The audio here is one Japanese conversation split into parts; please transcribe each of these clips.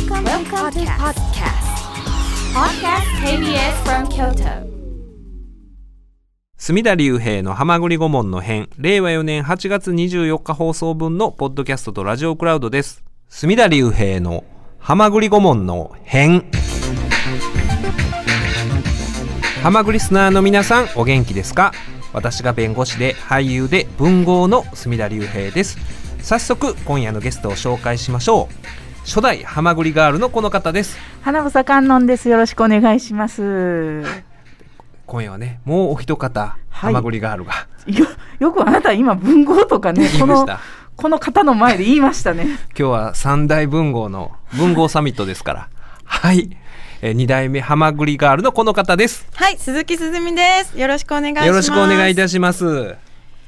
Welcome, Welcome to podcast. Podcast KBS from Kyoto. 隅田隆平の浜栗顧問の編、令和4年8月24日放送分のポッドキャストとラジオクラウドです。隅田隆平の浜栗顧問の編。浜栗リスナーの皆さん、お元気ですか？私が弁護士で俳優で文豪の隅田隆平です。早速、今夜のゲストを紹介しましょう。初代浜栗ガールのこの方です。花房観音です。よろしくお願いします。今夜はね、もうお一方、はい浜栗ガールがよ、よくあなた今文豪とかね、この。この方の前で言いましたね。今日は三大文豪の文豪サミットですから。はい。えー二代目ハマグリガールのこの方です。はい、鈴木すずみです。よろしくお願いします。よろしくお願いいたします。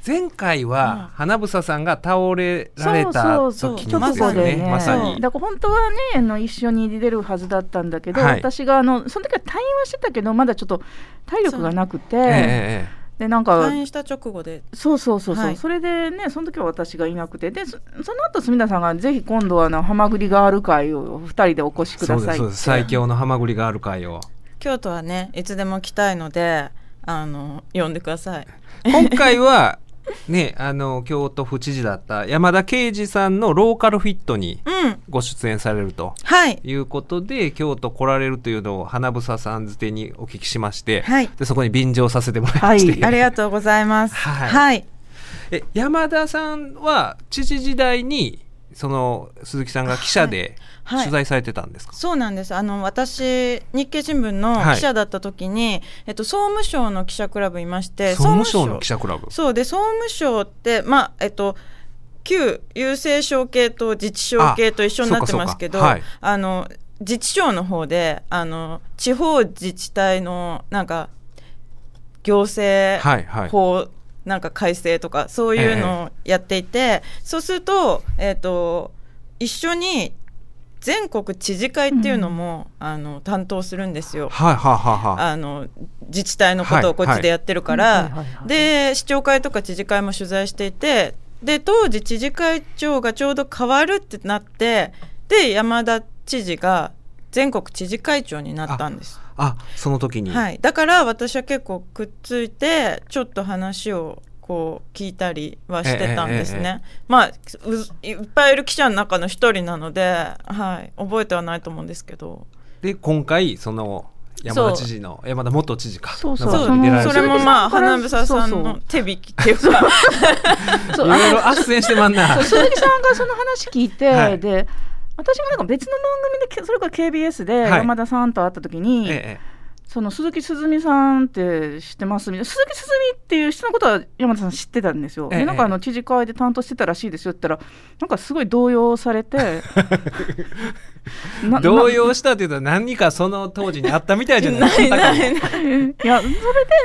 前回は花房さんが倒れられたそうそう時そうにですよね。直後でね。まさに。だから本当はね、あの一緒に出るはずだったんだけど、はい私があのその時は退院はしてたけど、まだちょっと体力がなくて、ええええでなんか退院した直後で。そうそうそうそう、はいそれでねその時は私がいなくてでそその後隅田さんがぜひ今度はあのハマグリガール会を二人でお越しくださいってそうですそうです最強のハマグリガール会を。京都はね、いつでも来たいので、あの、呼んでください。今回は、ね、あの、京都府知事だった山田圭司さんのローカルフィットにうん。ご出演されると。はい。いうことで京都来られるというのを花房さんづてにお聞きしまして、はいでそこに便乗させてもらいまして、はいありがとうございます。はいはい。え山田さんは知事時代にその鈴木さんが記者ではい取材されてたんですか、そうなんです。あの、私、日経新聞のはい。記者だった時に、えっと、総務省の記者クラブいまして、総務省の記者クラブ？そうで総務省ってまあえっと旧郵政省系と自治省系と一緒になってますけどはい。の自治省の方であの地方自治体のなんか行政はいはい。法なんか改正とかそういうのをやっていて、そうすると,、えっと一緒に全国知事会っていうのも、あの担当するんですよ。はいはいはいはい。あの自治体のことをこっちでやってるから、はいはいはいはい。で市長会とか知事会も取材していてで当時知事会長がちょうど変わるってなってで山田知事が全国知事会長になったんです、あその時に、はい、だから私は結構くっついてちょっと話をこう聞いたりはしてたんですね、ええまあういっぱいいる記者の中の一人なので、はい、覚えてはないと思うんですけど。で今回その山田知事の山田元知事か。そうそう。それてそれもまあ花房さんのう手引きっていうか。そういろいろ斡旋してまんな。そう鈴木さんがその話聞いて、はい。で私もなんか別の番組でそれから KBS ではい。山田さんと会った時に、ええその鈴木すずみさんって知ってます？みたいな。鈴木すずみっていう人のことは山田さん知ってたんですよ。ええ。でなんかあの知事会で担当してたらしいですよって言ったらなんかすごい動揺されて な動揺したっていうと何かその当時にあったみたいじゃない？ないないない。いやそれで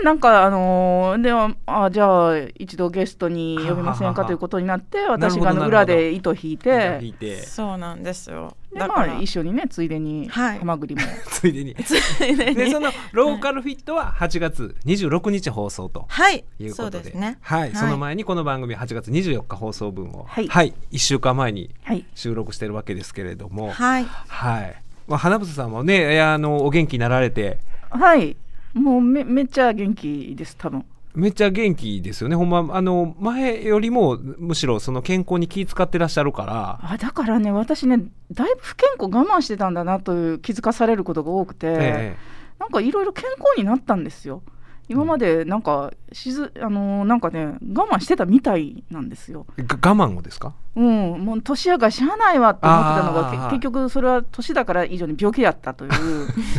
なんかあのーではあじゃあ一度ゲストに呼びませんははははかということになって私が裏で糸引いて。引いて。そうなんですよ。でだから。まあ一緒にねついでにはい。ハマグリも、ついでに。でそのローカルフィットは8月26日放送とはいいうことで。そうですね。はい、その前にこの番組8月24日放送分を。は、はい。い1週間前にはい。収録してるわけですけれども。はい。はい、まあ、花房さんもねあのお元気になられて。はい。もうめめっちゃ元気です多分。めっちゃ元気ですよね。ほんまあの前よりもむしろその健康に気遣ってらっしゃるから。あだからね私ねだいぶ不健康我慢してたんだなという気づかされることが多くて、え。なんかいろいろ健康になったんですよ今までなんかしずあのーなんかね我慢してたみたいなんですよ。我慢をですか？うんもう年やがしゃあないわって思ってたのが結局それは年だから以上に病気だったという。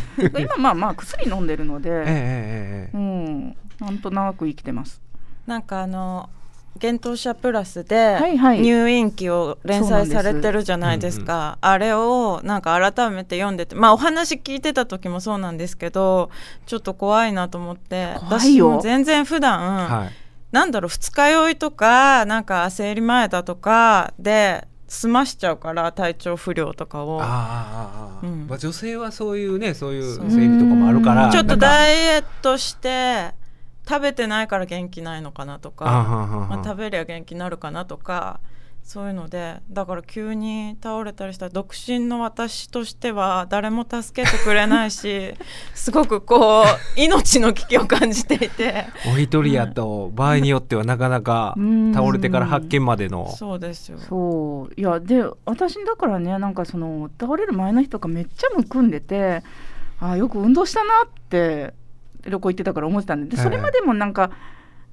今まあまあ薬飲んでるので、ええええええ。うんなんとなく生きてます。なんかあの幻冬舎プラスではいはい。入院記を連載されてるじゃないですか、あれをなんか改めて読んでてまあお話聞いてた時もそうなんですけどちょっと怖いなと思って。怖いよ。私も全然普段、はい。なんだろう二日酔いとかなんか生理前だとかで済ましちゃうから体調不良とかを。ああああああ、うん。まあ、女性はそういうねそういう生理とかもあるからあちょっとダイエットして食べてないから元気ないのかなとかあはんはんはんまあ、食べりゃ元気になるかなとかそういうのでだから急に倒れたりしたら独身の私としては誰も助けてくれないし すごくこう命の危機を感じていて。お一人やと場合によってはなかなかうん。倒れてから発見までの。そうですよ。そう。いやで私だからねなんかその倒れる前の日とかめっちゃむくんでてあよく運動したなって旅行行ってたから思ってたんでではいそれまでもなんか、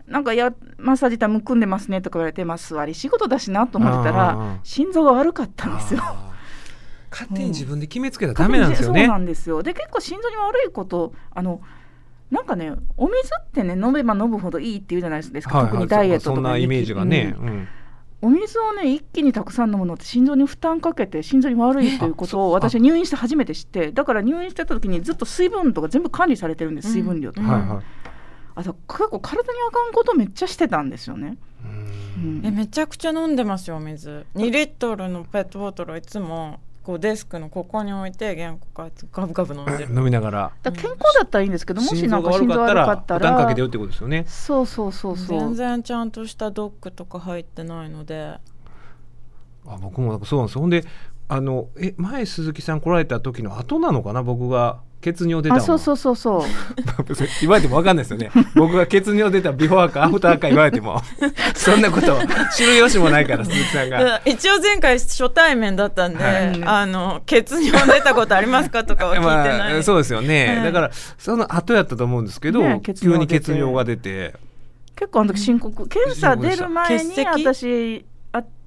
なんかやマッサージたらむくんでますねとか言われて、まあ、座り仕事だしなと思ってたら心臓が悪かったんですよ。勝手に自分で決めつけたらダメなんですよね。そうなんですよ。で結構心臓に悪いことあのなんかねお水ってね飲めば飲むほどいいって言うじゃないですか、はいはい。特にダイエットとかそんなイメージがね、うんうんお水をね一気にたくさん飲むのって心臓に負担かけて心臓に悪いということをあ私は入院して初めて知ってだから入院してた時にずっと水分とか全部管理されてるんです、うん水分量。とか、うんはいはいあと結構体にあかんことめっちゃしてたんですよね、うん。うん。えめちゃくちゃ飲んでますよお水。2リットルのペットボトルをいつもこうデスクのここに置いて原稿書いてガブガブ飲んでる。飲みながら。だから健康だったらいいんですけどもし心臓がなんか心臓悪かったら悪かった負担かけてよらってことですよね。そうそうそうそう。全然ちゃんとしたドックとか入ってないので。あ僕もなんかそうなんですよ。ほんであのえ前鈴木さん来られた時の後なのかな僕が血尿出たそうそうそうそう。言われても分かんないですよね。僕が血尿出たビフォーかアフターか言われても。そんなこと知る由もないから鈴木さんが。一応前回初対面だったんで、はい。あの血尿出たことありますかとかは聞いてない、まあ、そうですよね、はい。だからその後やったと思うんですけど、ね血急に血尿が出て。結構あの時深刻。検査出る前に私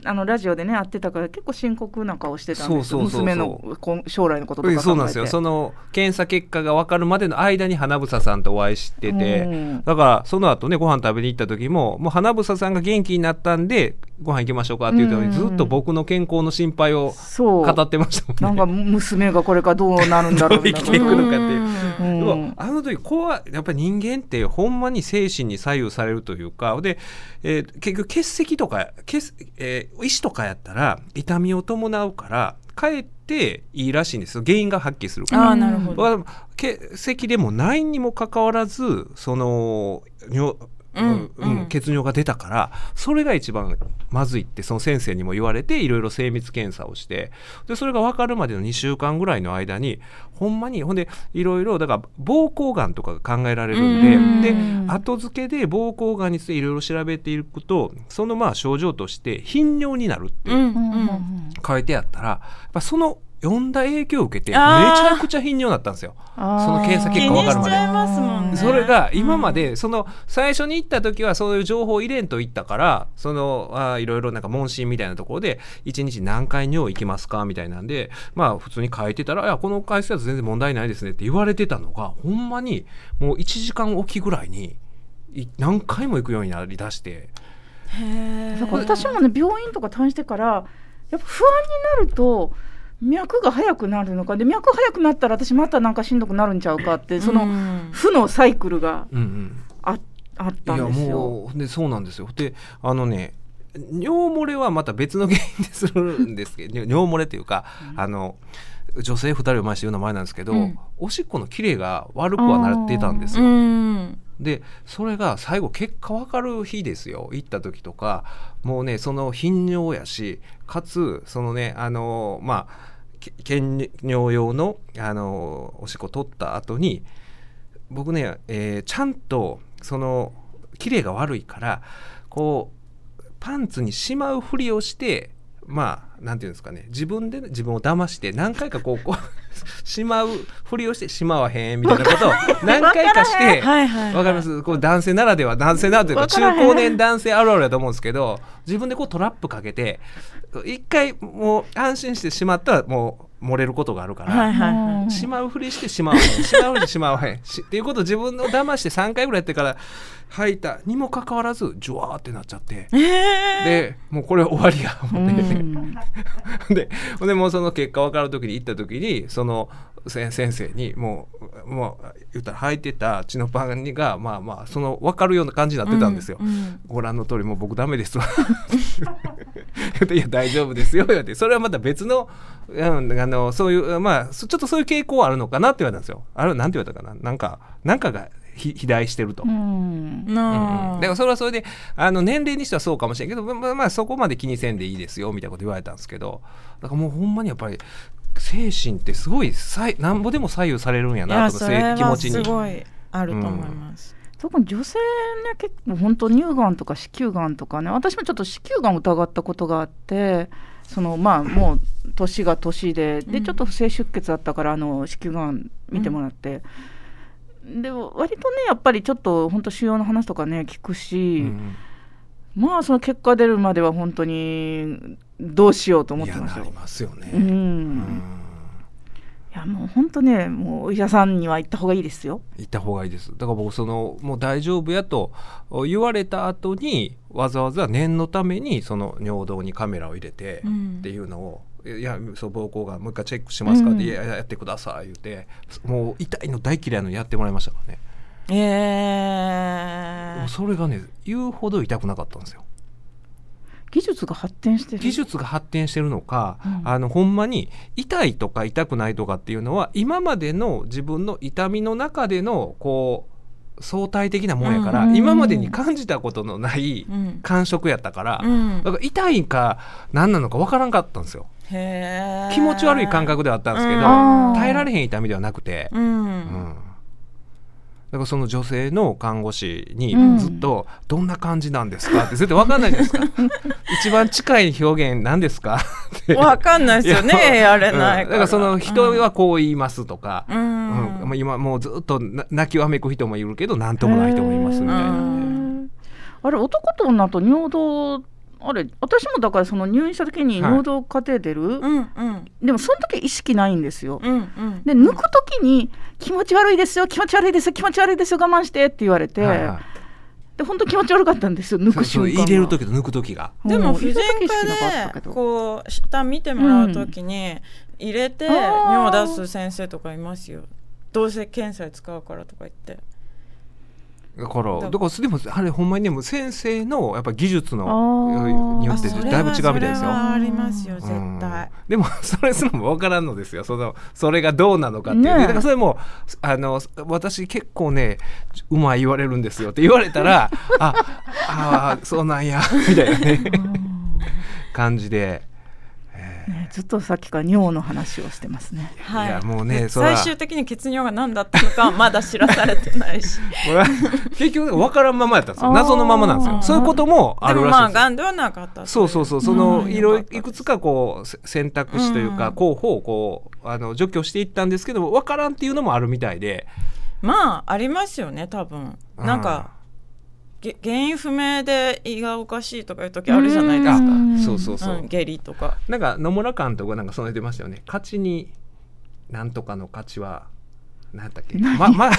ああのラジオでね会ってたから結構深刻な顔してたんですよ。娘のこ将来のこととかそうなんですよ。その検査結果が分かるまでの間に花房さんとお会いしてて、うん。だからその後ねご飯食べに行った時ももう花房さんが元気になったんでご飯行きましょうかって言ったずっと僕の健康の心配をそう。語ってましたもんね。なんか娘がこれからどうなるんだろう生きていくのかっていう。うん。でもあの時怖いやっぱり人間ってほんまに精神に左右されるというかで、えー結局結石とか結、えー石とかやったら痛みを伴うからかえっていいらしいんです。よ原因がはっきりするから。ああなるほど、わ血石でもないにもかかわらずその尿うんうん。うん。血尿が出たからそれが一番まずいってその先生にも言われていろいろ精密検査をしてでそれが分かるまでの2週間ぐらいの間にほんまにほんでいろいろだから膀胱がんとかが考えられるんで、うん。で後付けで膀胱がんについていろいろ調べていくとそのまあ症状として頻尿になるって書いてあったらやっぱその読んだ影響を受けてめちゃくちゃ頻尿だったんですよ。その検査結気果分かるまで。ね。それが今までその最初に行った時はそういう情報を入れんと行ったからそのあーいろいろなんか問診みたいなところで1日何回尿行きますかみたいなんでまあ普通に書いてたら「いやこの回数だと全然問題ないですね」って言われてたのがほんまにもう1時間おきぐらいにい何回も行くようになりだして。私もね病院とか退院してからやっぱ不安になると脈が速くなるのか。で脈速くなったら私またなんかしんどくなるんちゃうかってそのうん負のサイクルがああったんですよ。もうでそうなんですよ。であのね尿漏れはまた別の原因でするんですけど 尿漏れっていうか、あの女性2人を前して言うのは前なんですけど、うん。おしっこのキレが悪くはなってたんですうよ。でそれが最後結果分かる日ですよ。行った時とか。もうねその頻尿やしかつそのねあのまあ検尿用のあのおしっこ取った後に僕ね、えーちゃんとそのキレが悪いからこうパンツにしまうふりをしてまあなんていうんですかね。自分で自分を騙して何回かこうこう しまうふりをしてしまわへんみたいなことを何回かしてわかります？こう男性ならでは男性ならでは中高年男性あるあるだと思うんですけど自分でこうトラップかけて一回もう安心してしまったらもう漏れることがあるから、しまうふりしてしまわへんしまうふりしてしまわへん。しっていうことを自分を騙して3回ぐらいやってから吐いたにもかかわらずジュワーってなっちゃってえーでもうこれ終わりやう思って。んででもうその結果分かる時に行った時にそのせ先生にもうもう言ったら履いてた血のパンがまあまあその分かるような感じになってたんですよ。うんうんご覧の通りもう僕ダメですわ。いや大丈夫ですよってそれはまた別の,、うん、あのそういうまあそちょっとそういう傾向はあるのかなって言われたんですよ。あれなんて言われたかななんかなんかがひ肥大してると。うん。うんうん。なあだからそれはそれであの年齢にしてはそうかもしれんけど、まあまあ、そこまで気にせんでいいですよみたいなこと言われたんですけど。だからもうほんまにやっぱり精神ってすごいさいなんぼでも左右されるんやいなとかやそれは気持ちに。すごいあると思います、特に女性ね結構本当乳がんとか子宮がんとかね私もちょっと子宮がんを疑ったことがあってそのまあもう年が年ででうん。ちょっと不正出血だったからあの子宮がん見てもらって、で割とねやっぱりちょっと本当腫瘍の話とかね聞くし、うんまあその結果出るまでは本当にどうしようと思っいやなりてましたよ。ますよね。うんうんいやもう本当ねもうお医者さんには行った方がいいですよ。行った方がいいですだから僕そのもう大丈夫やと言われた後にわざわざ念のためにその尿道にカメラを入れてうんっていうのを、いやそう膀胱がもう一回チェックしますか？って、うん。いややってください。言うてもう痛いの大嫌いのやってもらいましたからね、えでもそれがね言うほど痛くなかったんですよ。技術が発展してる。技術が発展してるのか、うん。あのほんまに痛いとか痛くないとかっていうのは今までの自分の痛みの中でのこう相対的なもんやから、うん今までに感じたことのないうん。感触やったから、うん。だから痛いか何なのか分からんかったんですよ。気持ち悪い感覚ではあったんですけど、うん。耐えられへん痛みではなくて、うん、うん。だからその女性の看護師にうん。ずっと「どんな感じなんですか?」って絶対分かんないじゃないですか。一番近い表現何ですか？って。わかんないですよねいやれないだからその人はこう言いますとか、うん、うんまあ今もうずっとな泣きわめく人もいるけど何ともない人もいますみたいなんで。あれ男と女と尿道あれ私もだからその入院した時にはい。尿道カテーテル、うんうん。でもその時意識ないんですよ。うんうん。で抜く時に気持ち悪いですよ気持ち悪いですよ気持ち悪いですよ我慢してって言われて、はいはい。で本当気持ち悪かったんですよ抜そうそうく瞬間が。入れる時と抜く時が。うん。でも婦人科でこう下見てもらう時に入れて尿を出す先生とかいますよどうせ検査で使うからとか言ってだからだだからでもあれほんまにねもう先生のやっぱ技術あのーによってだいぶ違うみたいですよ。ありますよ絶うん対でもそれすらも分からんのですよそのそれがどうなのかっていうねだからそれもあの私結構ねうまい言われるんですよって言われたらああーそうなんやみたいなね感じで、ね、ずっとさっきから尿の話をしてますね。はい。いやもうね最終的に血尿が何だったのかはまだ知らされてないし。これは結局分からんままやったんですよ。謎のままなんですよ。そういうこともあでもまあるらしいですよ。がんではなかったそうそうそうそうん。のいろいくつかこうせ選択肢というかうん。候補をこうあの除去していったんですけど分からんっていうのもあるみたいで。まあありますよね多分。なんかげ原因不明で胃がおかしいとかいう時あるじゃないですか。うん。あそうそうそう、うん、下痢とか。なんか野村監督がなんかその言ってましたよね。勝ちになんとかの勝ちは何だっけ？まま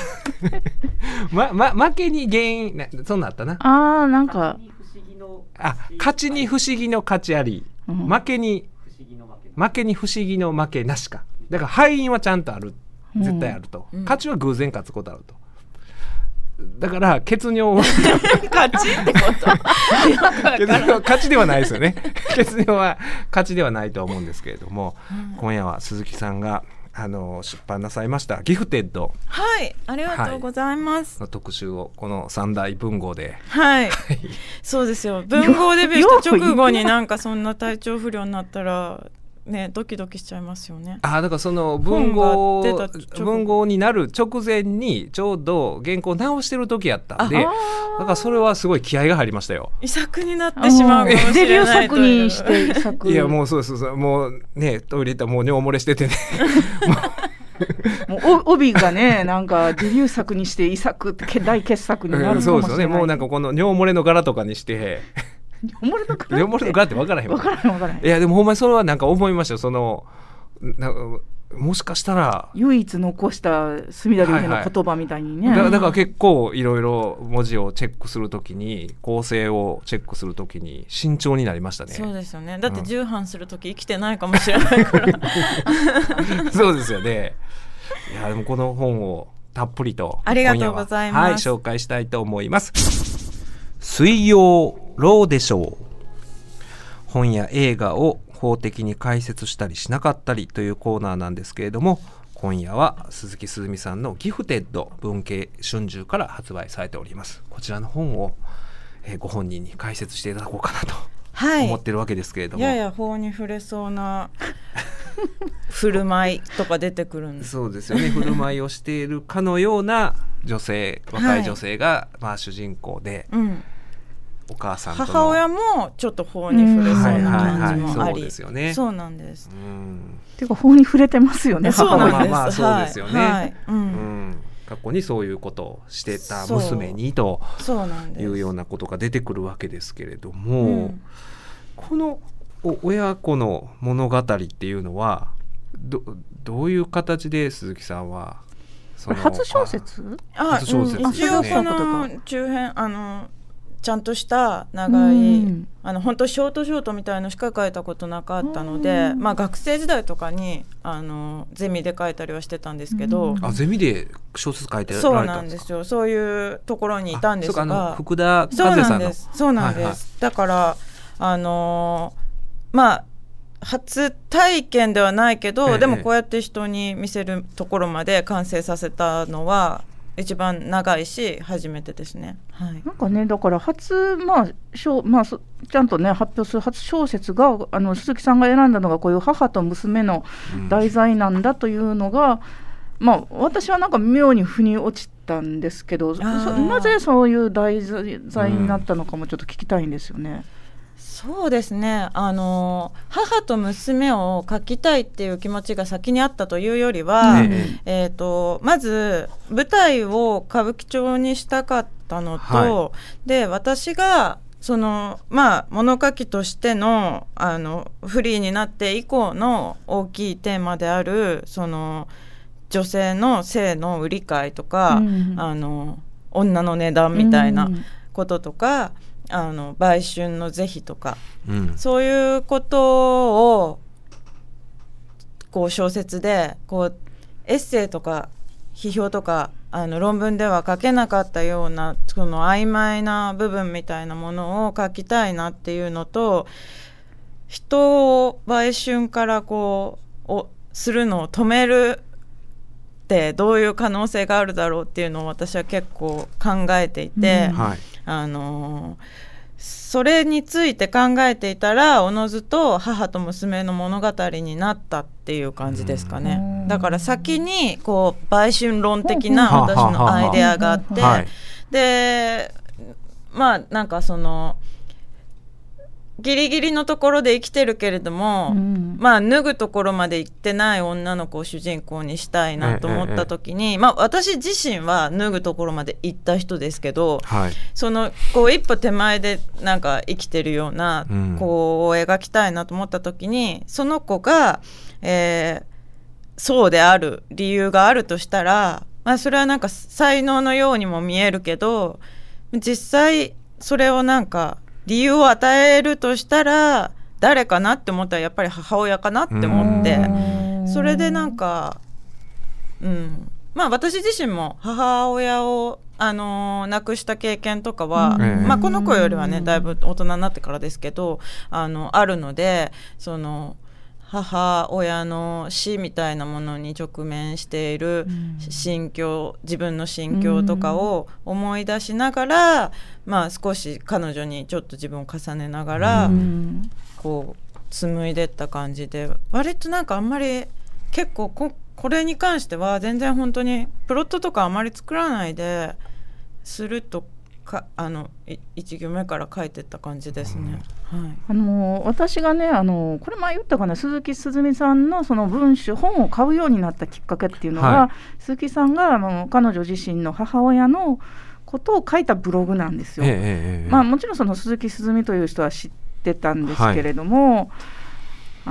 まま負けに原因なそんなんあったな。ああなんか、あ勝ちに不思議の勝ちあり、うん。負けに負け。に不思議の負けなしか。だから敗因はちゃんとある。絶対あると、うん。勝ちは偶然勝つことあるとだから血尿は 勝ちってこと。血尿は勝ちではないですよね。血尿は勝ちではないと思うんですけれども、今夜は鈴木さんがあの出版なさいました「ギフテッド。はい。ありがとうございます」の特集をこの三大文豪で。はい、そうですよ。文豪デビューした直後になんかそんな体調不良になったらねドキドキしちゃいますよね。あだからその文豪文豪になる直前にちょうど原稿直してる時やったんでだからそれはすごい気合が入りましたよ。遺作になってしまうかもしデビューれないいう。にして遺作いやもうそうそうそう。もうねトイレ行ったらもう尿漏れしててね。もう。お帯がねなんかデビュー作にして遺作大傑作になるかもしれない、そうですよね。もうなんかこの尿漏れの柄とかにして 尿漏れの柄尿漏れの柄って分からへん分からへん分からへん。いやでもほんまにそれはなんか思いましたよそのなもしかしたら。唯一残した隅田隆平の言葉みたいにね、だだから結構いろいろ文字をチェックするときに構成をチェックするときに慎重になりましたね。そうですよね。だってうん。重版する時生きてないかもしれないから。そうですよね。いやでもこの本をたっぷりとありがとうございます。今夜ははい紹介したいと思います。水曜ローでしょう。本や映画を法的に解説したりしなかったりというコーナーなんですけれども今夜は鈴木すずみさんのギフテッド文系春秋から発売されております。こちらの本を、えーご本人に解説していただこうかなとはい。思ってるわけですけれども、やや法に触れそうな 振る舞いとか出てくるんです。そうですよね。振る舞いをしているかのような女性若い。女性が、まあ、主人公でうん、お母さんとの。母親もちょっと法に触れそうな感じもあそうりですよね。そうなんです。うん。ていうか法に触れてますよねそう母親なんです、そうですよね。過去にそういうことをしてた娘にとそう。なんです。いうようなことが出てくるわけですけれども、うん。このお親子の物語っていうのはどどういう形で鈴木さんはそこれ初小説？あ、初小説ね。一応このこ中編あのちゃんとした長い、うん。あの本当ショートショートみたいのしか書いたことなかったので、うん。まあ学生時代とかにあのゼミで書いたりはしてたんですけど、うん。あゼミで小説書いてられそうたなんんですよ。そういうところにいたんですあそうかあのが福田和そう也さんの。なんです。そうなんです、はいはいだからあのーまあ初体験ではないけど、ええ。でもこうやって人に見せるところまで完成させたのは一番長いし初めてですね。はいなんかねだから初まあ小まあそちゃんとね発表する初小説があの鈴木さんが選んだのがこういう母と娘のうん題材なんだというのが、まあ私はなんか妙に腑に落ちたんですけどなぜそういう題材になったのかもちょっと聞きたいんですよね。そうですね。あの母と娘を描きたいっていう気持ちが先にあったというよりは、え。えー、とまず舞台を歌舞伎町にしたかったのと、はで私がそのまあ物書きとしてのあのフリーになって以降の大きいテーマであるその女性の性の売り買いとか、うん。あの女の値段みたいなうんこととか、あの売春の是非とかうんそういうことをこう小説でこうエッセイとか批評とかあの論文では書けなかったようなその曖昧な部分みたいなものを書きたいなっていうのと人を売春からこうおするのを止めるってどういう可能性があるだろうっていうのを私は結構考えていて。うんはいあのーそれについて考えていたらおのずと母と娘の物語になったっていう感じですかね。うん。だから先にこう売春論的なうん。私のアイデアがあってはい。でまあなんかそのギリギリのところで生きてるけれども、うん。まあ脱ぐところまで行ってない女の子を主人公にしたいなと思った時に、まあ私自身は脱ぐところまで行った人ですけどはい。そのこう一歩手前でなんか生きてるようなうん。子を描きたいなと思った時にその子が、えーそうである理由があるとしたら、まあ、それはなんか才能のようにも見えるけど実際それをなんか理由を与えるとしたら誰かなって思ったらやっぱり母親かなって思って。それでなんか、うん、まあ私自身も母親を、あのー亡くした経験とかは、うん。まあ、この子よりはねだいぶ大人になってからですけどあのあるのでその母親の死みたいなものに直面している心境自分の心境とかを思い出しながら、まあ、少し彼女にちょっと自分を重ねながら、うん。こう紡いでった感じで割となんかあんまり結構ここれに関しては全然本当にプロットとかあまり作らないでするとかあのい一行目から書いてった感じですね。はい。あの私がねあのこれ前言ったかな鈴木すずみさんのその文章本を買うようになったきっかけっていうのが、は鈴木さんがあの彼女自身の母親のことを書いたブログなんですよ。えええまあ、もちろんその鈴木すずみという人は知ってたんですけれども、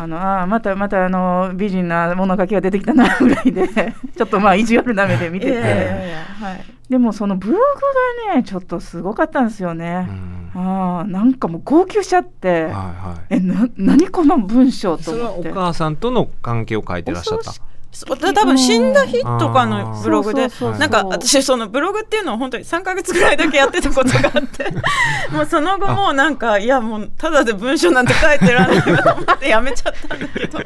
あのあーまたまたあの美人な物書きが出てきたな ぐらいでちょっとまあ意地悪な目で見てて、いやいやいやはい。でもそのブログがねちょっとすごかったんですようね。ん。あーなんかもう号泣しちゃって、はいはい。えな 何この文章とそれはお思って。母さんとの関係を書いてらっしゃった？多分死んだ日とかのブログでなんか私そのブログっていうのを本当に3ヶ月ぐらいだけやってたことがあって もうその後もうなんかいやもうただで文章なんて書いてらんないわと思ってやめちゃったんだけど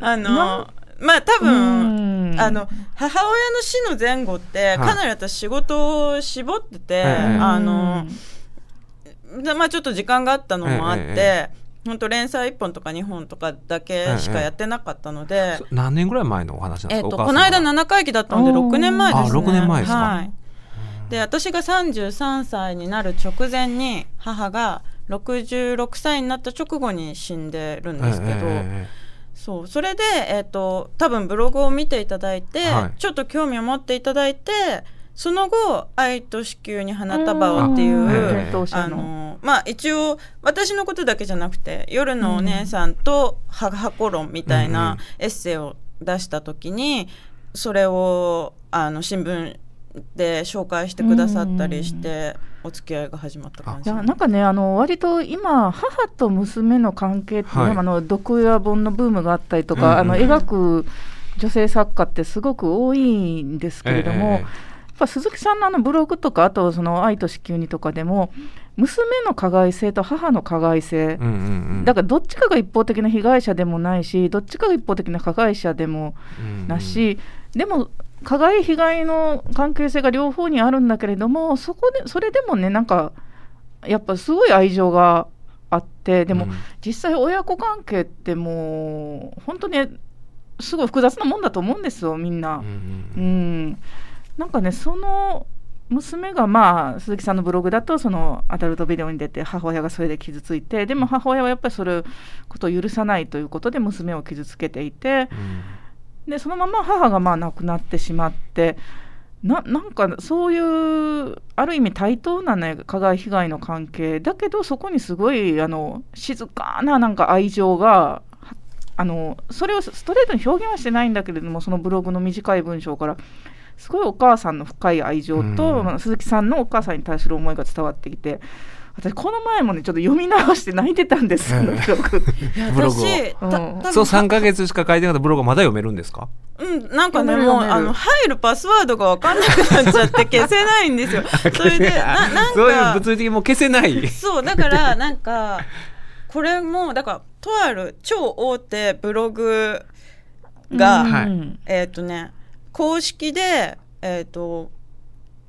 あのまあ多う分ん。あの母親の死の前後ってかなり私仕事を絞ってて、ええあのでまあちょっと時間があったのもあって、え本当連載1本とか2本とかだけしかやってなかったので、そ何年ぐらい前のお話なんですか、えっとこの間7回忌だったのでおー。6年前ですね。あ6年前ですか？はい、で私が33歳になる直前に母が66歳になった直後に死んでるんですけど、ええええそう。それで、えー、と多分ブログを見ていただいて、はい。ちょっと興味を持っていただいてその後「愛と子宮に花束を」っていう、あののまあ一応私のことだけじゃなくて夜のお姉さんと母子論みたいなエッセイを出した時にそれをあの新聞で紹介してくださったりしてお付き合いが始まった感じ。いやなんかねあの割と今母と娘の関係っていうのは、はい。あの毒親本のブームがあったりとか、うんうんあの描く女性作家ってすごく多いんですけれども、ええやっぱ鈴木さんのあのブログとかあとその「愛と子宮に」とかでも娘の加害性と母の加害性、うんうんうん。だからどっちかが一方的な被害者でもないしどっちかが一方的な加害者でもなし、でも加害被害の関係性が両方にあるんだけれどもそこでそれでもねなんかやっぱすごい愛情があってでも、うん。実際親子関係ってもう本当にすごい複雑なもんだと思うんですよみんな。うんうん。うん、なんかねその娘がまあ鈴木さんのブログだとそのアダルトビデオに出て母親がそれで傷ついてでも母親はやっぱりそれことを許さないということで娘を傷つけていてうん。でそのまま母がまあ亡くなってしまってななんかそういうある意味対等なね加害被害の関係だけどそこにすごいあの静かななんか愛情があのそれをストレートに表現はしてないんだけれどもそのブログの短い文章からすごいお母さんの深い愛情と、うん。まあ鈴木さんのお母さんに対する思いが伝わってきて私この前もねちょっと読み直して泣いてたんですそのブログ。いやブログを。私そう3か月しか書いてなかったブログがまだ読めるんですか？うん、なんかねもうあの入るパスワードが分かんなくなっちゃって消せないんですよ。それでななんかそういう物理的にもう消せない。そうだからなんかこれもだからとある超大手ブログが、うん。はい。えっ、とね公式でえっ、と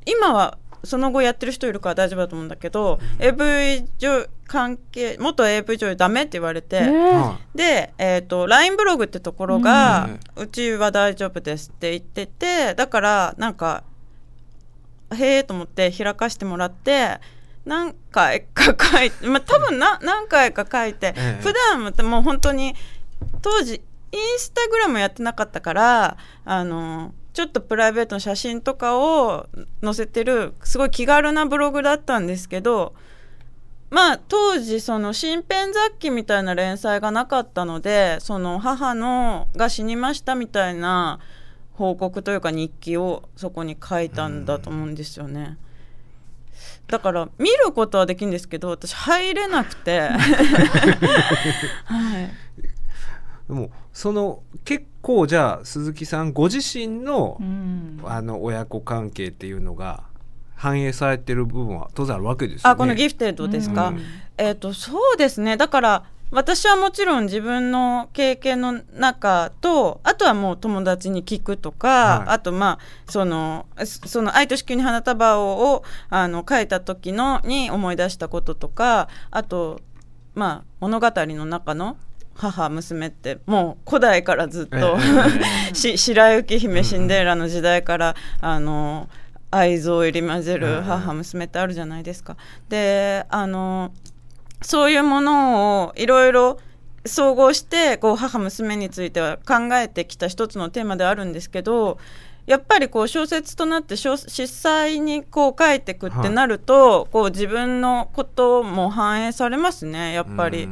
今はその後やってる人いるから大丈夫だと思うんだけど、AV 女関係元 AV 女優ダメって言われて、えー。はで、えー、と LINE ブログってところが、うちは大丈夫ですって言っててだからなんかへえと思って開かしてもらって何回か書いて、まあ、多分な何回か書いて、ええ。普段ももう本当に当時インスタグラムやってなかったからあのちょっとプライベートの写真とかを載せてるすごい気軽なブログだったんですけどまあ当時その身辺雑記みたいな連載がなかったのでその母のが死にましたみたいな報告というか日記をそこに書いたんだと思うんですよね。だから見ることはできるんですけど私入れなくて、はい、でもその結構じゃあ鈴木さんご自身のうん。あの親子関係っていうのが反映されてる部分は当然あるわけですよね。あこのギフテッドですか、うん。えっ、とそうですね。だから私はもちろん自分の経験の中とあとはもう友達に聞くとか、はい。あとまあそのそその「愛と子宮に花束を」をあの書いた時のに思い出したこととかあとまあ物語の中の母娘ってもう古代からずっと、し白雪姫シンデレラの時代から、あの愛憎を入り混ぜる母娘ってあるじゃないですか。であのそういうものをいろいろ総合してこう母娘については考えてきた一つのテーマではあるんですけどやっぱりこう小説となって小実際にこう書いていくってなると、こう自分のことも反映されますねやっぱり。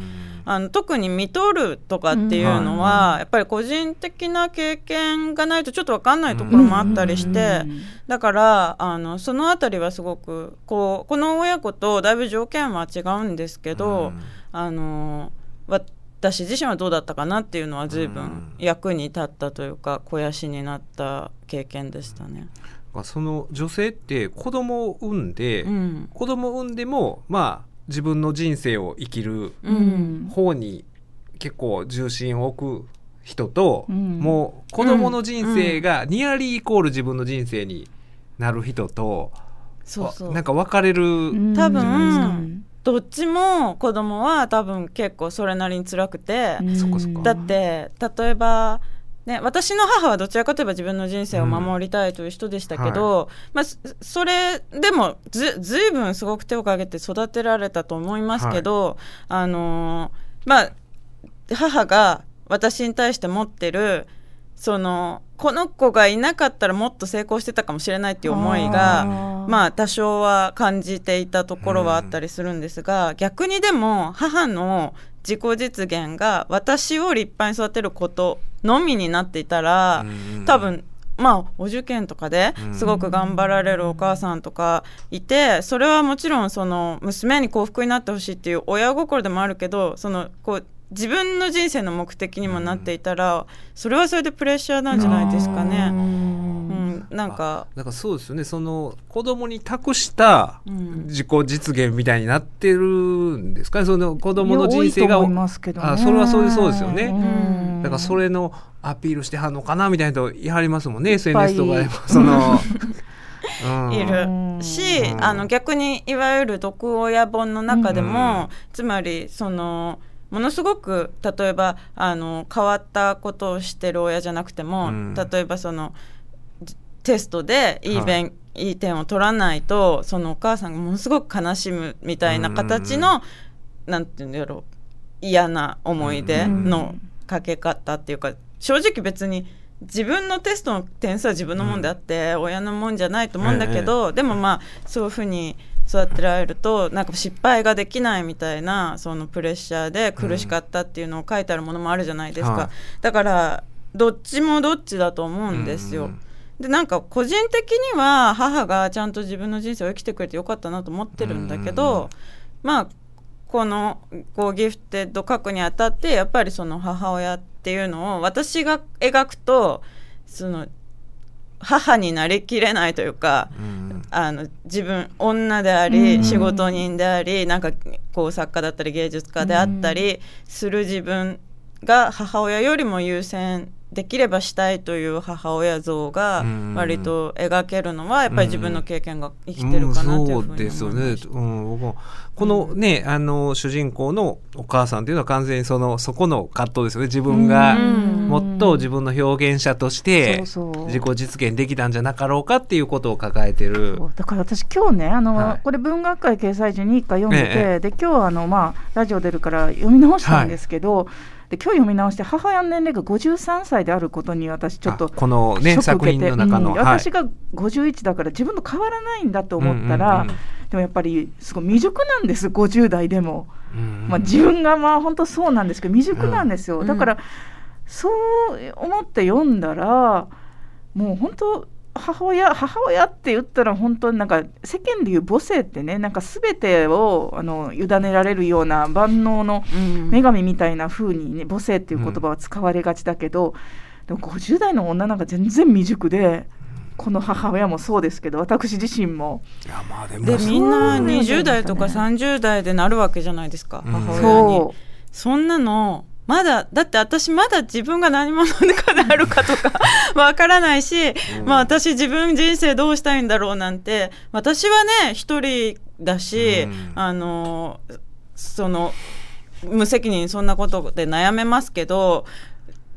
うんあの特に見とるとかっていうのは、やっぱり個人的な経験がないとちょっと分かんないところもあったりして、うんだからあのそのあたりはすごくこうこの親子とだいぶ条件は違うんですけど、うん。あの私自身はどうだったかなっていうのは随うん。分役に立ったというか肥やしになった経験でしたね。その女性って子供を産んで、うん。子供を産んでもまあ自分の人生を生きるうん。方に結構重心を置く人と、うん。もう子供の人生がニアリーイコール自分の人生になる人と、そうそう。なんか分かれる、うん。多分うんどっちも子供は多分結構それなりに辛くて、そっかそっか。だって例えば、ね、私の母はどちらかといえば自分の人生を守りたいという人でしたけど、まあ、そそれでもずずいぶんすごく手をかけて育てられたと思いますけど、あのーまあ母が私に対して持ってるそのこの子がいなかったらもっと成功してたかもしれないっていう思いがまあ多少は感じていたところはあったりするんですが、逆にでも母の自己実現が私を立派に育てることのみになっていたら、うん多分まあお受験とかでうんすごく頑張られるお母さんとかいてそれはもちろんその娘に幸福になってほしいっていう親心でもあるけどそのこう自分の人生の目的にもなっていたらそれはそれでプレッシャーなんじゃないですかうね。んうん、なんか。だからそうですよね。その子供に託したうん。自己実現みたいになってるんですかね。その子供の人生があそれはそれでそうですよね。うん。だからそれのアピールしてはんのかなみたいな人言い張りますもんね。SNS とかでも。その、うん。いるし、うん。あの逆にいわゆる毒親本の中でも、うん。つまりそのものすごく例えばあの変わったことをしてる親じゃなくても、うん。例えばそのじテストでい。い勉、い、い点を取らないとそのお母さんがものすごく悲しむみたいな形の、なんていうんだろう嫌な思い出のかけ方っていうか正直別に自分のテストの点数は自分のもんであって、親のもんじゃないと思うんだけど、でもまあそういうふうに育てられるとなんか失敗ができないみたいなそのプレッシャーで苦しかったっていうのを書いてあるものもあるじゃないですか、はい。だからどっちもどっちだと思うんですよ。うんでなんか個人的には母がちゃんと自分の人生を生きてくれてよかったなと思ってるんだけど、まあこのこうギフテッド書くにあたってやっぱりその母親っていうのを私が描くとその母になりきれないというか、うんあの自分女であり、うん。仕事人でありなんかこう作家だったり芸術家であったりする自分が母親よりも優先できればしたいという母親像がうん。割と描けるのはやっぱり自分の経験が生きてるかなというふうに思いまそうですよね、した。うん、このね、あの主人公のお母さんっていうのは完全にそのそこの葛藤ですよね。自分がうんもっと自分の表現者として自己実現できたんじゃなかろうかっていうことを抱えてる。だから私今日ねあの、はい。これ文学界掲載時に一回読んでて、ええ。で今日あのまあラジオ出るから読み直したんですけど、で今日読み直して母親の年齢が53歳であることに私ちょっとあこのねショック作受けて品の中の、うんはい。私が51だから自分と変わらないんだと思ったら、でもやっぱりすごい未熟なんです50代でも、うんまあ、自分がまあ本当そうなんですけど未熟なんですよ、うん。だからそう思って読んだらもう本当母親母親って言ったら本当になんか世間でいう母性ってねなんか全てをあの委ねられるような万能のうん。女神みたいな風にね母性っていう言葉は使われがちだけど、でも50代の女なんか全然未熟でこの母親もそうですけど私自身も。でも。でみんなそうなんですね。20代とか30代でなるわけじゃないですか、うん。母親に。そそんなのまだだって私まだ自分が何者かであるかとか わからないし、うん。まあ私自分人生どうしたいんだろうなんて。私はね一人だし、うん。あのその無責任にそんなことで悩めますけど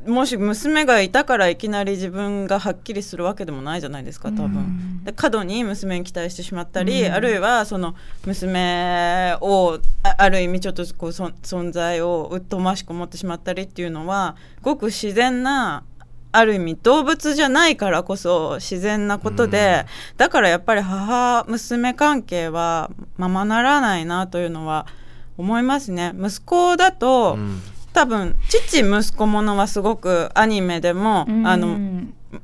もし娘がいたからいきなり自分がはっきりするわけでもないじゃないですか多分。うんで過度に娘に期待してしまったり、うんあるいはその娘をあある意味ちょっとこうそ存在をうっとうましく思ってしまったりっていうのはごく自然なある意味動物じゃないからこそ自然なことで、だからやっぱり母娘関係はままならないなというのは思いますね。息子だと、うん多分父息子ものはすごくアニメでも、うん。あの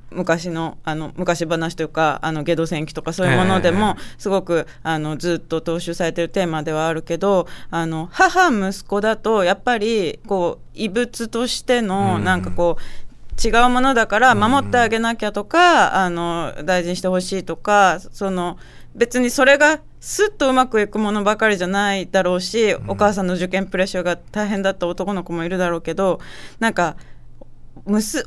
昔のあの昔話というかあのゲド戦記とかそういうものでもすごくあのずっと踏襲されてるテーマではあるけどあの母息子だとやっぱりこう異物としてのうん。なんかこう違うものだから守ってあげなきゃとか、あの大事にしてほしいとかその別にそれがスッとうまくいくものばかりじゃないだろうし、お母さんの受験プレッシャーが大変だった男の子もいるだろうけどなんか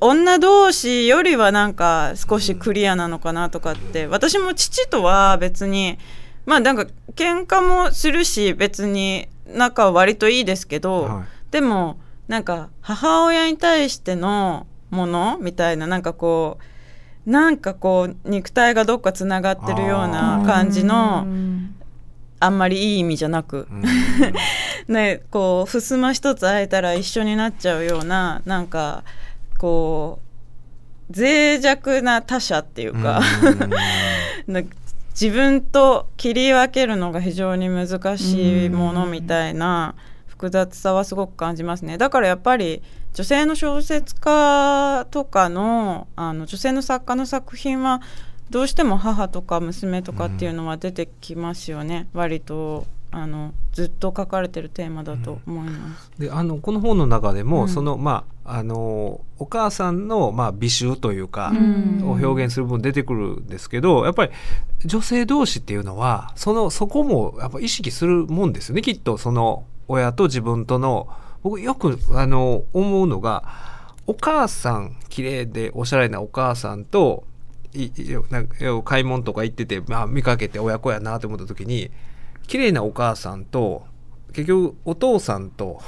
女同士よりはなんか少しクリアなのかなとかって私も父とは別にまあなんか喧嘩もするし別に仲は割といいですけど、はい。でもなんか母親に対してのものみたいななんかこうなんかこう肉体がどっかつながってるような感じうのん。あんまりいい意味じゃなく。うん。ねこう襖一つ開いたら一緒になっちゃうようななんかこう脆弱な他者っていうか、な自分と切り分けるのが非常に難しいものみたいな複雑さはすごく感じますね。だからやっぱり女性の小説家とかのあの女性の作家の作品はどうしても母とか娘とかっていうのは出てきますよね、割とあのずっと書かれてるテーマだと思います。であのこの本の中でも、うん。そのまああのお母さんの、まあ、美醜というか、うん。を表現する分出てくるんですけどやっぱり女性同士っていうのはそのそこもやっぱ意識するもんですよね。きっとその親と自分との僕よくあの思うのがお母さん綺麗でおしゃれなお母さんと買い物とか行ってて、まあ、見かけて親子やなと思った時に綺麗なお母さんと結局お父さんと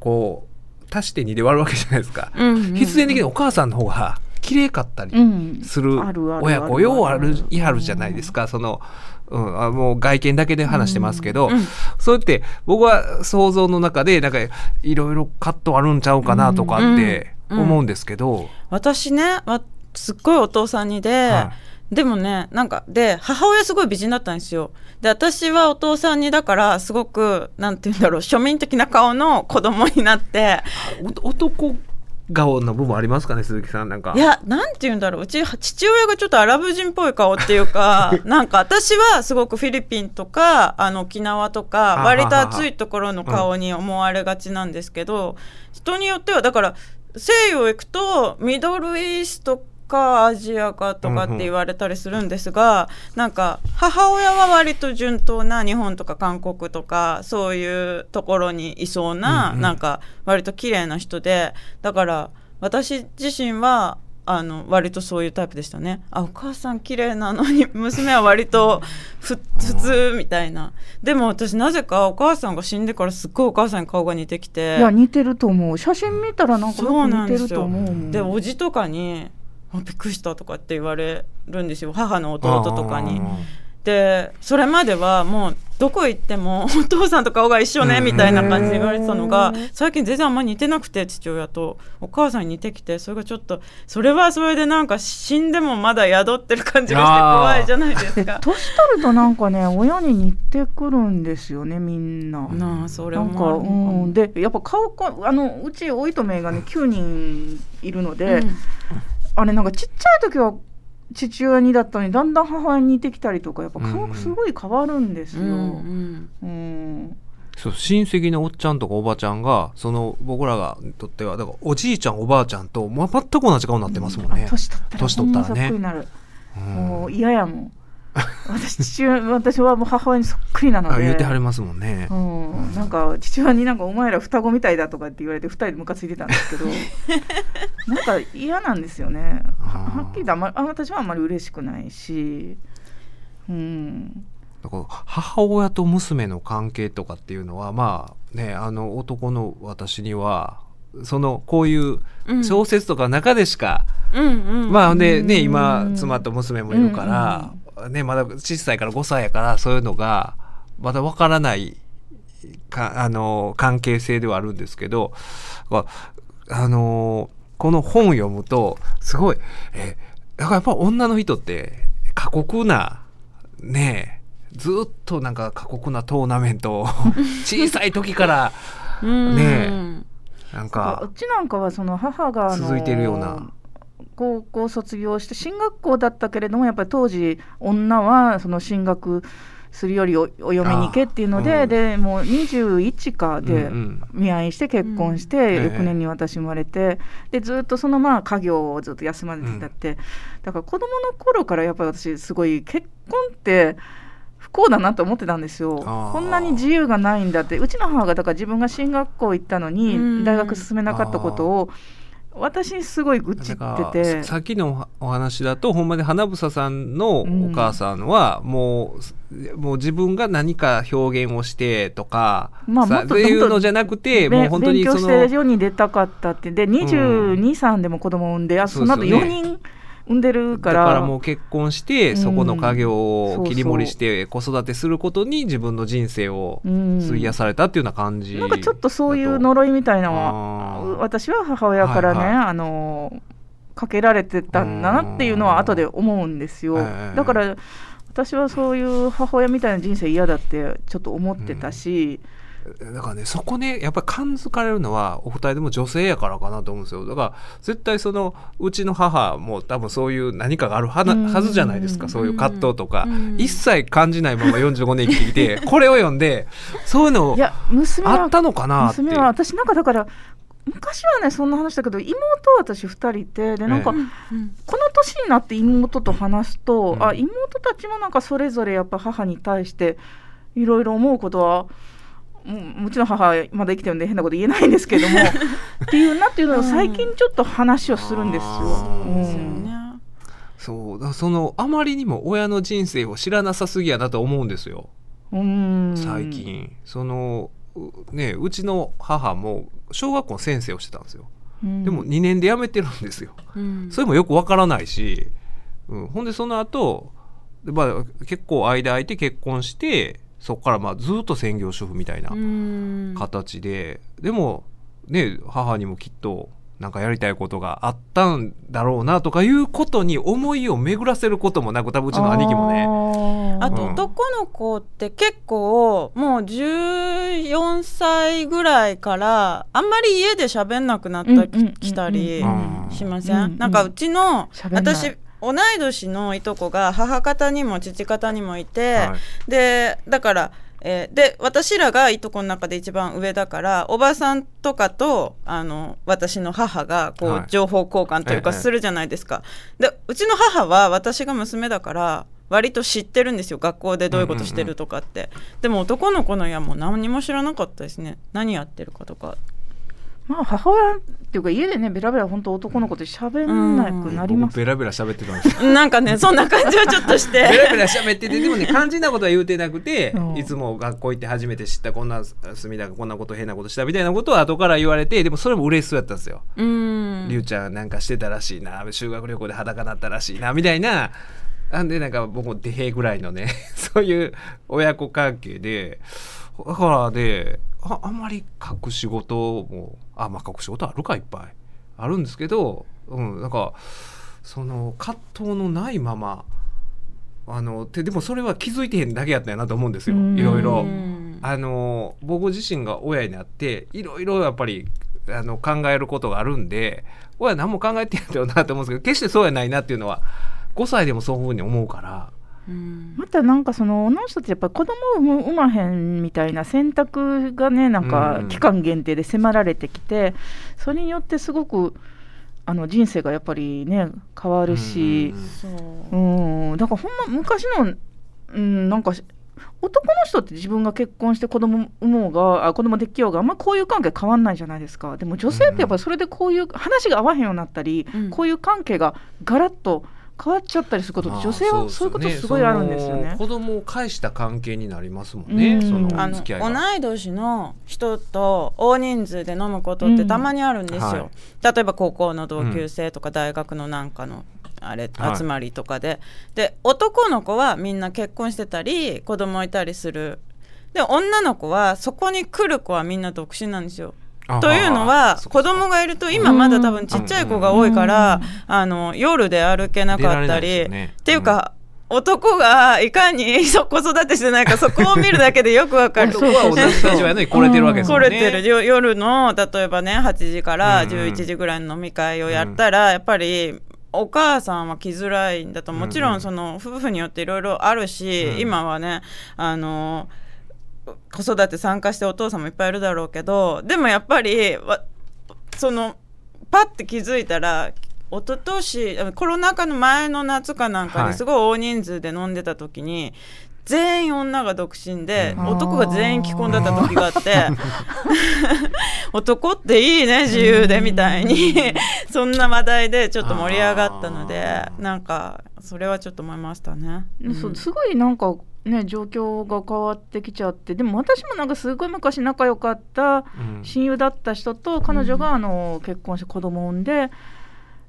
こう足して2で割るわけじゃないですか。必然的にお母さんの方が綺麗かったりうん。する。親子ようあるいはるじゃないですか。その、うん、あもう外見だけで話してますけど、うんそうやって僕は想像の中でなんかいろいろカットあるんちゃうかなとかってうんうん思うんですけど、私ねわすっごいお父さんにで、はでもねなんかで母親すごい美人だったんですよ。で私はお父さんにだからすごくなんて言うんだろう庶民的な顔の子供になって。お男顔の部分ありますかね鈴木さん。なんか。いやなんて言うんだろう。うち父親がちょっとアラブ人っぽい顔っていうか なんか私はすごくフィリピンとかあの沖縄とかあ割と暑いところの顔に思われがちなんですけど、人によってはだから西洋行くとミドルイーストかアジアかとかって言われたりするんですが、なんか母親は割と順当な日本とか韓国とかそういうところにいそうな、うんうん。なんか割と綺麗な人でだから私自身はあの割とそういうタイプでしたね。あお母さん綺麗なのに 娘は割とふ普通みたいな。でも私なぜかお母さんが死んでからすっごいお母さんに顔が似てきて。いや似てると思う。写真見たらなんか似てると思うでおじとかにあびっくりしたとかって言われるんですよ。母の弟とかに。でそれまではもうどこ行っても お父さんと顔が一緒ねうん。みたいな感じで言われてたのが最近全然あんま似てなくて父親とお母さんに似てきてそれがちょっとそれはそれでなんか死んでもまだ宿ってる感じがして怖いじゃないですか。年取るとなんかね親に似てくるんですよねみんな。なあそれなんかうん、でやっぱ顔こあのうちおいとめがね9人いるので、うんあれなんかちっちゃい時は父親にだったのにだんだん母親に似てきたりとかやっぱ顔がすごい変わるんですよ。ううん。ん。そう親戚のおっちゃんとかおばちゃんがその僕らがにとってはだからおじいちゃんおばあちゃんと、まあ、全く同じ顔になってますもんね。あ。年取ったら年取ったらね。もう嫌やもん。私父親私はもう母親にそっくりなので。あ言ってはりますもんね。うん、なんか父親になんかお前ら双子みたいだとかって言われて二人でムカついてたんですけど。なんか嫌なんですよね。はっきりとあんまりあ私はあんまり嬉しくないし。うん。だから母親と娘の関係とかっていうのはまあねあの男の私にはそのこういううん。小説とかの中でしか、うんうんまあでねうん今妻と娘もいるから、ねまだ小さいから5歳やからそういうのがまだわからないかあの関係性ではあるんですけどああのこの本を読むとすごいえだからやっぱ女の人って過酷なねえずっとなんか過酷なトーナメントを 小さい時からうん。ねなんうかちなんかはその母が続いてるような高校卒業して進学校だったけれどもやっぱり当時女はその進学するよりおお嫁に行けっていうので、あうんでもう21かでうんうん。見合いして結婚して、ええ。翌年に私生まれてでずっとそのまあ家業をずっと休まれてたって、だから子供の頃からやっぱり私すごい結婚って不幸だなと思ってたんですよ。こんなに自由がないんだって。うちの母がだから自分が進学校行ったのに、うん。大学進めなかったことを私にすごい愚痴ってて。ささっきのお話だとほんまに花房さんのお母さんはもう,、もう自分が何か表現をしてとか、まあさもっとそういうのじゃなくてもうべ本当に勉強して世に出たかったって。で22、3でも子供産んであその後そうですよね。4人産んでるかだかららもう結婚して、うん。そこの家業を切り盛りして子育てすることに自分の人生をうん。費やされたっていうような感じなんかちょっとそういう呪いみたいなのあはー。私は母親からね、はいはい。あのかけられてたんだなっていうのは後で思うんですよ。ええ。だから私はそういう母親みたいな人生嫌だってちょっと思ってたし、だからねそこねやっぱり感づかれるのはお二人でも女性やからかなと思うんですよ。だから絶対そのうちの母も多分そういう何かがあるははずじゃないですか。そういう葛藤とか、うん。一切感じないまま45年生きてきて これを読んでそういうのあったのかなって。娘は私なんかだから昔はねそんな話だけど妹は私2人いてでなんか、えこの年になって妹と話すと、うん。あ妹たちもなんかそれぞれやっぱ母に対していろいろ思うことはもちの母はまだ生きてるんで変なこと言えないんですけども っていうなっていうのを最近ちょっと話をするんですよ。あーうんですよね。そうだそのあまりにも親の人生を知らなさすぎやなと思うんですよ。うん。最近、そのうねうちの母も小学校の先生をしてたんですよ、うん。でも2年で辞めてるんですよ。うん。それもよくわからないし、うん、ほんでその後でまあ結構間空いて結婚してそこからまあずっと専業主婦みたいなうん。形で、でもね母にもきっとなんかやりたいことがあったんだろうなとかいうことに思いを巡らせることもなく多分うちの兄貴もね。ねあとうん。男の子って結構もう14歳ぐらいからあんまり家で喋んなくなってきたりうんしませうんんなんかうちの私同い年のいとこが母方にも父方にもいて、はい。でだから、えーで私らがいとこの中で一番上だからおばさんとかとあの私の母がこう、はい。情報交換というかええ。するじゃないですか。でうちの母は私が娘だから割と知ってるんですよ。学校でどういうことしてるとかって、でも男の子の親も何にも知らなかったですね。何やってるかとかまあ母親っていうか家でねベラベラ本当男の子と喋んなくなります、僕ベラベラ喋ってたんですよ。なんかねそんな感じはちょっとしベラてベラ喋っててでもね肝心なことは言うてなくてう。んいつも学校行って初めて知ったこんな隅田がこんなこと変なことしたみたいなことは後から言われてでもそれも嬉しそうやったんですよ。うん。りゅうちゃんなんかしてたらしいな修学旅行で裸なったらしいなみたいな。なんでなんか僕も出兵ぐらいのね そういう親子関係で。だからでああんまり隠し事もあまあ隠し事あるかいっぱいあるんですけど、うん、なんかその葛藤のないままあのででもそれは気づいてへんだけやったんやなと思うんですようんいろいろ。うんあの僕自身が親になっていろいろやっぱりあの考えることがあるんで親何も考えてんだろうなと思うんですけど決してそうやないなっていうのは5歳でもそういうふうに思うから。うん。またなんかその女の人ってやっぱり子供を産む産まへんみたいな選択がねなんかうん期間限定で迫られてきて、それによってすごくあの人生がやっぱりね変わるし、そう。うん。だからほんま昔の、うん、なんかし男の人って自分が結婚して子供産もうがあ子供できようがあんま交友関係変わんないじゃないですか。でも女性ってやっぱりそれでこういう話が合わへんようになったり、うん。こういう関係がガラッと変わっちゃったりすること女性はそういうことすごいあるんですよね。子供を介した関係になりますもんね。うん。そのあの。同い年の人と大人数で飲むことってたまにあるんですよ、例えば高校の同級生とか大学のなんかのあれ、はい集まりとかで。で男の子はみんな結婚してたり子供いたりする。で女の子はそこに来る子はみんな独身なんですよ。あというのは子供がいると今まだ多分ちっちゃい子が多いから、あの夜で歩けなかったり、っていうか、男がいかにそ子育てしてないかそこを見るだけでよくわかる。男は同じ立場やのに来れてるわけですもんね。来れてるよ。夜の例えばね8時からうんうん。11時ぐらいの飲み会をやったら、やっぱりお母さんは来づらいんだと。もちろん。その夫婦によっていろいろあるし、うん。今はねあの子育て参加してお父さんもいっぱいいるだろうけどでもやっぱりわそのパッて気づいたら一昨年コロナ禍の前の夏かなんかはい。にすごい大人数で飲んでた時に、全員女が独身でうん。男が全員既婚だった時があって 男っていいね自由でみたいにそんな話題でちょっと盛り上がったのでなんかそれはちょっと思いましたね。そうすごいなんかね状況が変わってきちゃって。でも私もなんかすごい昔仲良かったうん。親友だった人と彼女があの結婚して子供を産んで、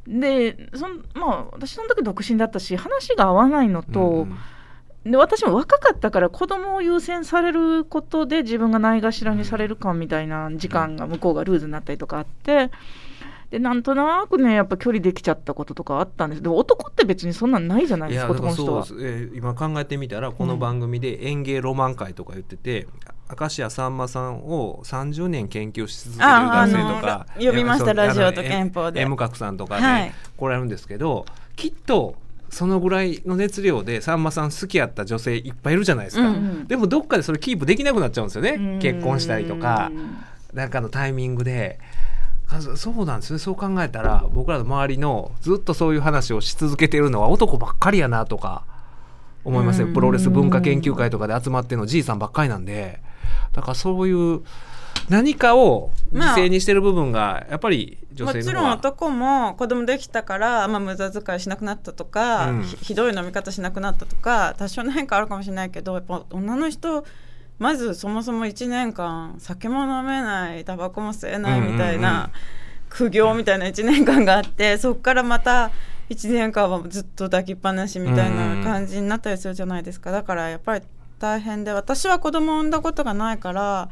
でそんまあ私その時独身だったし話が合わないのと、うんで私も若かったから子供を優先されることで自分がないがしろにされるかみたいな時間が向こうがルーズになったりとかあってでなんとなくねやっぱ距離できちゃったこととかあったんです。でも男って別にそんなんないじゃないですか男の人は。えー今考えてみたらこの番組で園芸ロマン会とか言ってて、明石家さんまさんを30年研究し続けてる男性とか読みましたラジオと憲法で。M 角さんとかではい。来られるんですけど、きっとそのぐらいの熱量でさんまさん好きやった女性いっぱいいるじゃないですか、うん。でもどっかでそれキープできなくなっちゃうんですよね。うん。結婚したりとかなんかのタイミングであそそうなんですね。そう考えたら僕らの周りのずっとそういう話をし続けてるのは男ばっかりやなとか思いますねうん。プロレス文化研究会とかで集まってるのじいさんばっかりなんで。だからそういう何かを犠牲にしてる部分がやっぱり女もちろん性の方は男も子供できたから、まあ、無駄遣いしなくなったとか、うん。ひひどい飲み方しなくなったとか多少の変化あるかもしれないけどやっぱ女の人まずそもそも1年間酒も飲めないタバコも吸えないみたいな苦行みたいな1年間があってそこからまた1年間はずっと抱きっぱなしみたいな感じになったりするじゃないですか。だからやっぱり大変で私は子供を産んだことがないから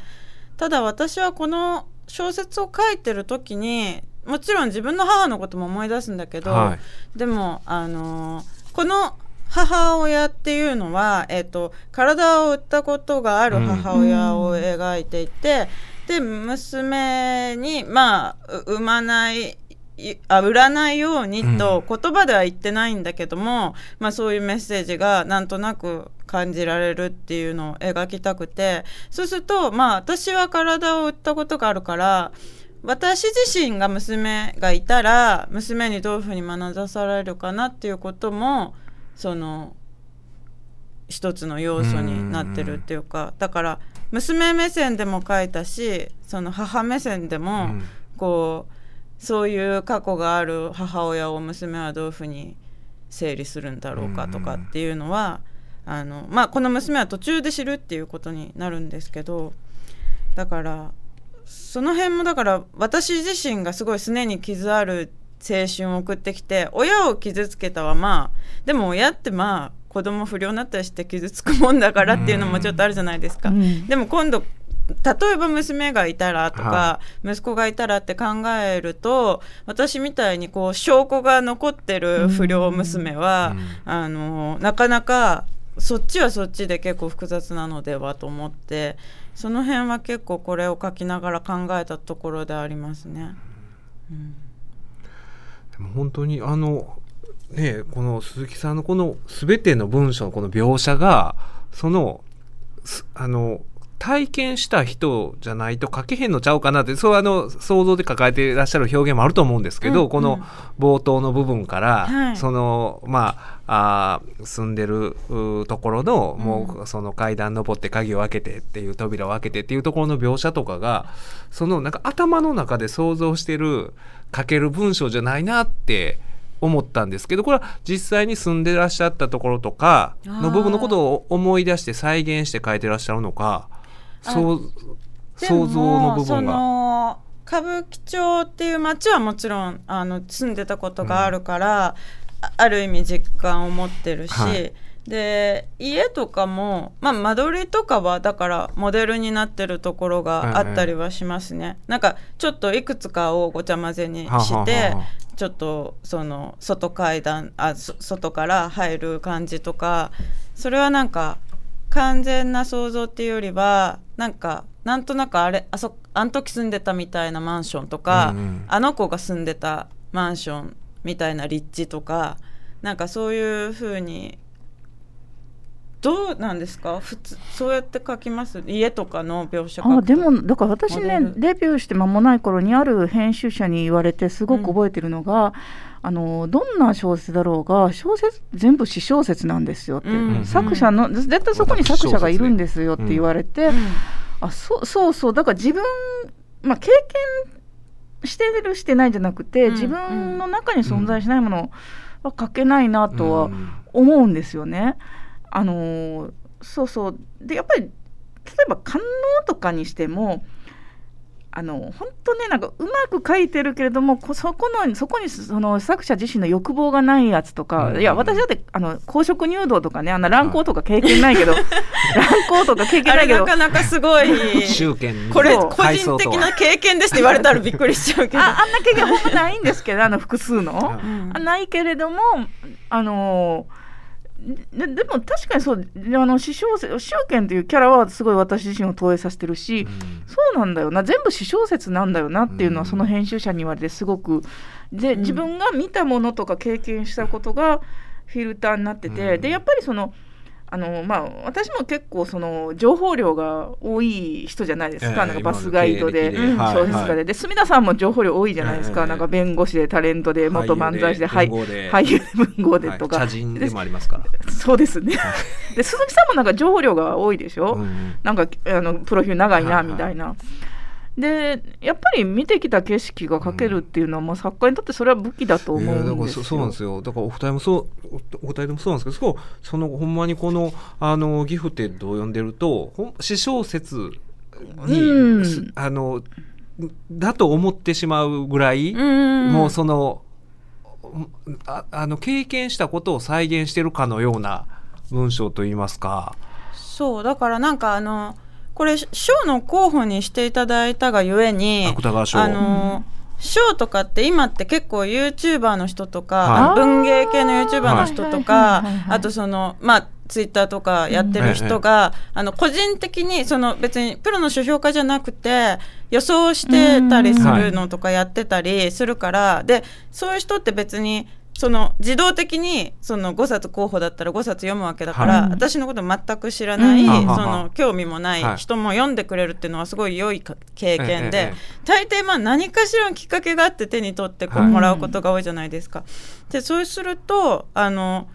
ただ私はこの小説を書いてる時にもちろん自分の母のことも思い出すんだけど、はい。でもあのーこの母親っていうのは、えっと体を売ったことがある母親を描いていて、で娘にまあう産まないいあ売らないようにと言葉では言ってないんだけども、まあ、そういうメッセージがなんとなく感じられるっていうのを描きたくてそうするとまあ私は体を売ったことがあるから私自身が娘がいたら娘にどういうふうに学ばされるかなっていうこともその一つの要素になってるっていうかだから娘目線でも書いたしその母目線でも、うん。こうそういう過去がある母親を娘はどういうふうに整理するんだろうかとかっていうのは、あのまあ、この娘は途中で知るっていうことになるんですけどだからその辺もだから私自身がすごいすねに傷ある青春を送ってきて親を傷つけたはまあでも親ってまあ子供不良になったりして傷つくもんだからっていうのもちょっとあるじゃないですか。うん。でも今度例えば娘がいたらとか、は息子がいたらって考えると私みたいにこう証拠が残ってる不良娘は、うん。あのなかなかそっちはそっちで結構複雑なのではと思ってその辺は結構これを書きながら考えたところでありますね。うんでも本当にあのねこの鈴木さんのこの全ての文章のこの描写がそのすあの体験した人じゃないと書けへんのちゃうかなってそうあの想像で抱えていらっしゃる表現もあると思うんですけど、うんこの冒頭の部分から、はい。そのまああー住んでるうところの、もうその階段登って鍵を開けてっていう扉を開けてっていうところの描写とかがそのなんか頭の中で想像してる書ける文章じゃないなって思ったんですけどこれは実際に住んでらっしゃったところとかの部分のことを思い出して再現して書いてらっしゃるのか想像の部そ分が。の歌舞伎町っていう街はもちろんあの住んでたことがあるから、あある意味実感を持ってるし、はいで家とかも、まあ、間取りとかはだからモデルになってるところがあったりはしますね、なんかちょっといくつかをごちゃ混ぜにしてちょっとその外階段あそ外から入る感じとかそれはなんか完全な想像っていうよりはなんかなんとなくあれあそあん時住んでたみたいなマンションとか、うんうん。あの子が住んでたマンションみたいな立地とかなんかそういう風にどうなんですか？普通そうやって書きます？家とかの描写あでもだから私ねモデビューして間もない頃にある編集者に言われてすごく覚えてるのが、あのどんな小説だろうが小説全部私小説なんですよって、うん作者の絶対そこに作者がいるんですよって言われて、うんあそうそうそう。だから自分、まあ、経験してるしてないじゃなくて、うん自分の中に存在しないものは書けないなとはうん。思うんですよね。あのーそうそう。でやっぱり例えば官能とかにしてもあの本当ねなんかうまく書いてるけれどもこそこのそこにその作者自身の欲望がないやつとか、うん。いや私だってあの公職入道とかねあの乱行とか経験ないけど、乱行とか経験あないけどれなかなかすごい これ個人的な経験ですって言われたらびっくりしちゃうけど。ああんな経験ほんまないんですけどあの複数の。うん。あないけれどもあのででも確かにそうあの師匠宗剣というキャラはすごい私自身を投影させてるし、そうなんだよな。全部私小説なんだよなっていうのはうん。その編集者に言われてすごく。でうん。自分が見たものとか経験したことがフィルターになってて、うん。でやっぱりそのあのまあ、私も結構その情報量が多い人じゃないですか,、ええなんかバスガイドで小説家で,、はいで。隅田さんも情報量多いじゃないですか、ええ。なんか弁護士でタレントで元漫才師で俳優で文豪で。とか、はい茶人でもありますから。そうですね。で鈴木さんもなんか情報量が多いでしょ、うんなんかあのプロフィール長いなみたいな。でやっぱり見てきた景色が描けるっていうのは、もう作家にとってそれは武器だと思うんですよ。からそそうなんですよだからお二人もそうおお二人ともそうなんですけどそのほんまにこのあのギフテッドを読んでるとほん詩小説に、うんすあのだと思ってしまうぐらい、うんもうそのああの経験したことを再現してるかのような文章といいますか。そうだからなんかあのこれ賞の候補にしていただいたがゆえに芥川賞。あの賞とかって今って結構 YouTuber の人とか、はい。文芸系の YouTuber の人とかあとそのまあツイッターとかやってる人が、あの個人的にその別にプロの書評家じゃなくて予想してたりするのとかやってたりするから、でそういう人って別にその自動的にその5冊候補だったら5冊読むわけだから、はい。私のこと全く知らない、うん。その興味もない人も読んでくれるっていうのはすごい良いか経験で、ええええ大抵まあ何かしらのきっかけがあって手に取ってこうはい。もらうことが多いじゃないですか。でそうするとあの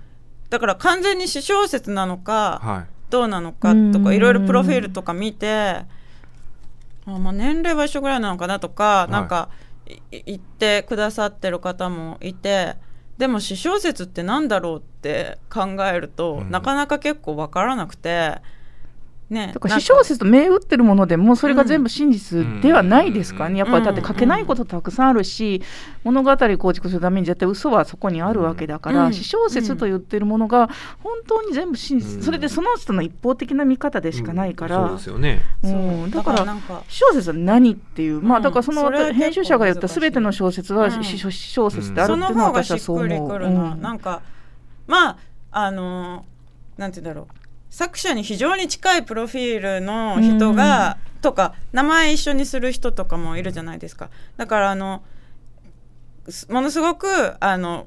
だから完全に私小説なのかはい。どうなのかとうん。かいろいろプロフィールとか見てあまあ年齢は一緒ぐらいなのかなとか、い。なんかい言ってくださってる方もいてでも私小説ってなんだろうって考えると、うんなかなか結構わからなくて。ね、だから私小説と銘打ってるものでもそれが全部真実ではないですからね、うん。やっぱりだって書けないことたくさんあるし、物語構築するために絶対嘘はそこにあるわけだから、うん。私小説と言ってるものが本当に全部真実、うん。それでその人の一方的な見方でしかないから、うん。そうですよね。うん。そう。だからなんか小説は何っていう、まあうん。だからその編集者が言った全ての小説はうん。詩小小説ってあるっていうのは方がしっ私はそうくり思う。くるな、うん。なんかまああのーなんて言うんだろう作者に非常に近いプロフィールの人が、とか名前一緒にする人とかもいるじゃないですか。だからあのすものすごくあの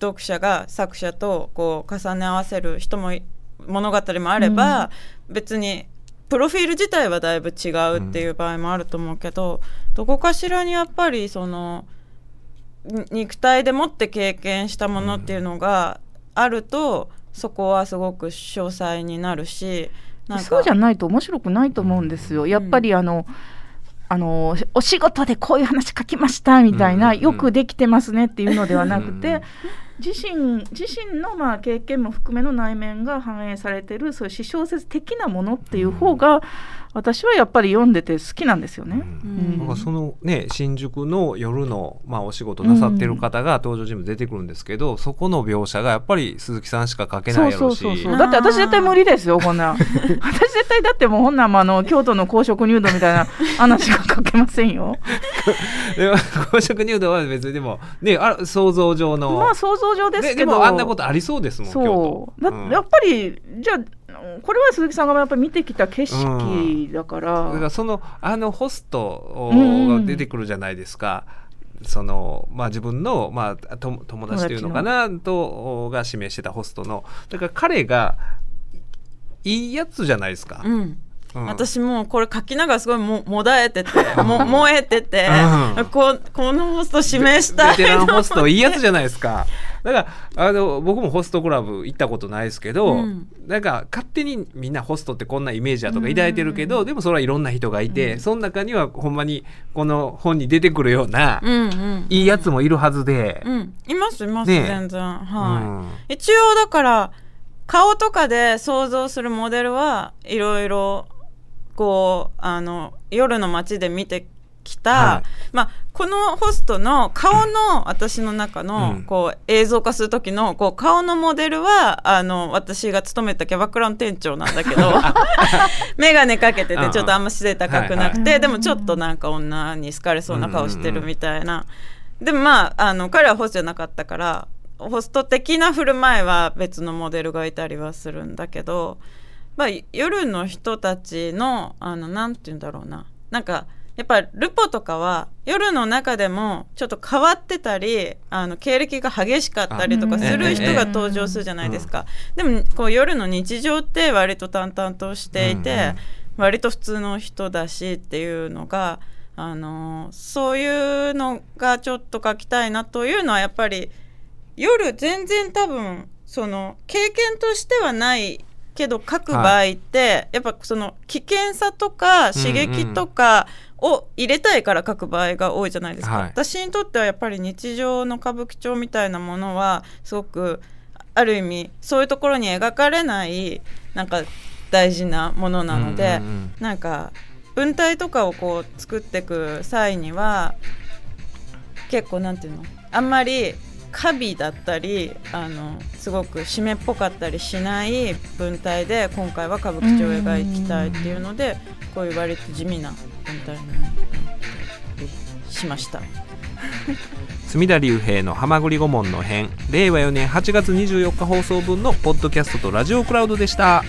読者が作者とこう重ね合わせる人もい物語もあれば、別にプロフィール自体はだいぶ違うっていう場合もあると思うけど、どこかしらにやっぱりそのに肉体でもって経験したものっていうのがあると、そこはすごく詳細になるしそうじゃないと面白くないと思うんですよ。やっぱりあの、あのお仕事でこういう話書きましたみたいな、よくできてますねっていうのではなくて、自身自身のまあ経験も含めの内面が反映されてるそういう私小説的なものっていう方が、私はやっぱり読んでて好きなんですよね。うん。なんかそのね新宿の夜の、まあ、お仕事なさってる方が登場人物出てくるんですけど、そこの描写がやっぱり鈴木さんしか書けないやろうし。そうそうそうそう。だって私絶対無理ですよこんな。ん 私絶対だってもうほんなんもあの京都の公職入道みたいな話が書けませんよ。でも公職入道は別にでもねあ想像上の、まあ想像上ですでけど。でもあんなことありそうですもん京そう。だ、都。うん。やっぱりじゃあこれは鈴木さんがやっぱり見てきた景色だから、だからそのあのホストうんが出てくるじゃないですか。そのまあ、自分の、まあ、と友達というのかなとが指名してたホストの。だから彼がいいやつじゃないですか、うん。うん。私もうこれ書きながらすごいももだえてて も燃えてて、うん。ここのホスト指名したいベテランホストいいやつじゃないですかだからあの僕もホストクラブ行ったことないですけど、うん。なんか勝手にみんなホストってこんなイメージだとか抱いてるけど、でもそれはいろんな人がいて、その中にはほんまにこの本に出てくるような、うんうんいいやつもいるはずで、うん。いますいます、ね。え全然。はい、うん。一応だから顔とかで想像するモデルはいろいろこうあの夜の街で見てきた、はい。まあ、このホストの顔の私の中の、うん。こう映像化する時のこう顔のモデルはあの私が勤めたキャバクラの店長なんだけど 眼鏡かけててちょっとあんま背高くなくて、はいはい。でもちょっとなんか女に好かれそうな顔してるみたいな。でもまああの彼はホストじゃなかったからホスト的な振る舞いは別のモデルがいたりはするんだけど、まあ、夜の人たちのあのなんて言うんだろうな。なんかやっぱルポとかは夜の中でもちょっと変わってたりあの経歴が激しかったりとかあする人ええが登場するじゃないですか、でもこう夜の日常って割と淡々としていて、うんうん。割と普通の人だしっていうのが、あのそういうのがちょっと書きたいなというのはやっぱり夜全然多分その経験としてはないけど書く場合って、やっぱその危険さとか刺激とかを入れたいから書く場合が多いじゃないですか、はい。私にとってはやっぱり日常の歌舞伎町みたいなものはすごくある意味そういうところに描かれないなんか大事なものなので、うんうんうんなんか文体とかをこう作っていく際には結構なんていうのあん。まりカビだったりあのすごく湿っぽかったりしない文体で今回は歌舞伎町を描きたいっていうのでこういう割と地味な文体にしました。隅田隆平の「はまぐり顧問の編」令和4年8月24日放送分のポッドキャストとラジオクラウドでした。